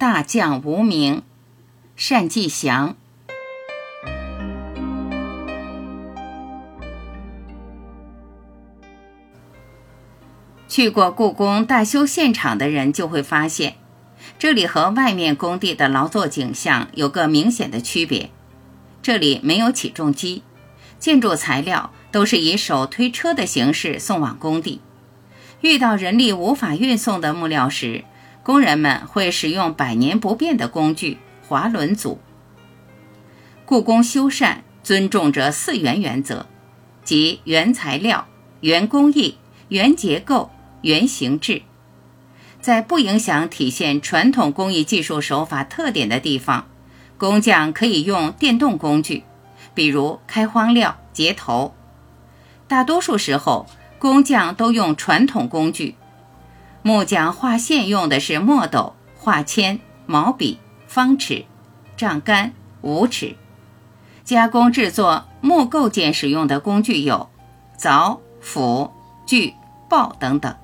大将无名，单霁翔。去过故宫大修现场的人就会发现，这里和外面工地的劳作景象有个明显的区别。这里没有起重机，建筑材料都是以手推车的形式送往工地。遇到人力无法运送的木料时，工人们会使用百年不变的工具——滑轮组。故宫修缮尊重着四原原则，即原材料、原工艺、原结构。原型制，在不影响体现传统工艺技术手法特点的地方，工匠可以用电动工具，比如开荒料、截头。大多数时候，工匠都用传统工具。木匠画线用的是墨斗、画铅、毛笔、方尺、丈杆、五尺。加工制作木构件使用的工具有凿、斧、锯、刨等等。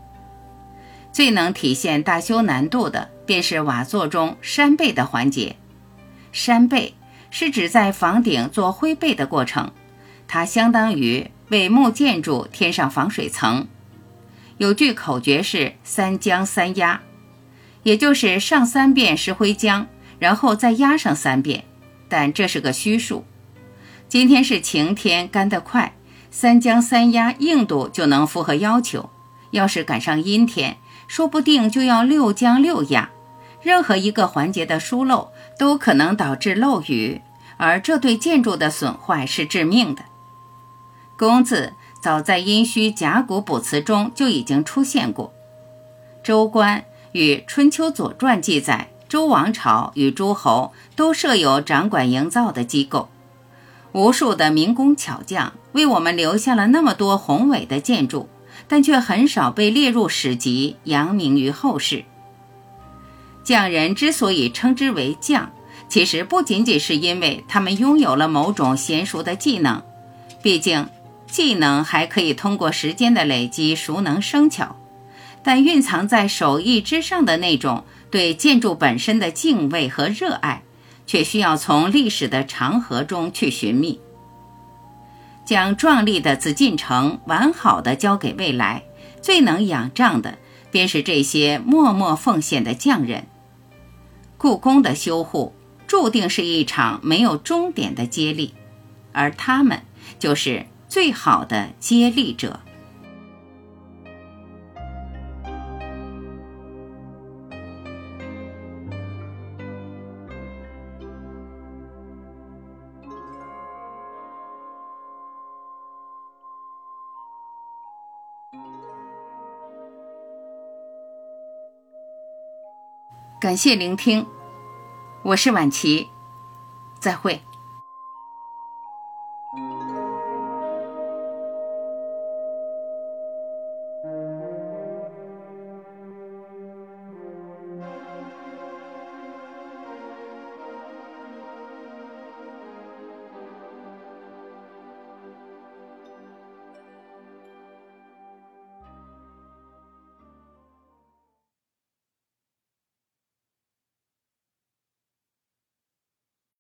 最能体现大修难度的，便是瓦作中扇贝的环节。扇贝是指在房顶做灰背的过程，它相当于为木建筑添上防水层。有句口诀是“三浆三压”，也就是上三遍石灰浆，然后再压上三遍。但这是个虚数。今天是晴天，干得快，三浆三压硬度就能符合要求。要是赶上阴天，说不定就要六将六压，任何一个环节的疏漏都可能导致漏雨，而这对建筑的损坏是致命的。工字早在殷墟甲骨卜辞中就已经出现过。周官与《春秋左传》记载，周王朝与诸侯都设有掌管营造的机构，无数的民工巧匠为我们留下了那么多宏伟的建筑。但却很少被列入史籍，扬名于后世。匠人之所以称之为匠，其实不仅仅是因为他们拥有了某种娴熟的技能，毕竟技能还可以通过时间的累积熟能生巧。但蕴藏在手艺之上的那种对建筑本身的敬畏和热爱，却需要从历史的长河中去寻觅。将壮丽的紫禁城完好的交给未来，最能仰仗的便是这些默默奉献的匠人。故宫的修护注定是一场没有终点的接力，而他们就是最好的接力者。感谢聆听，我是婉琪，再会。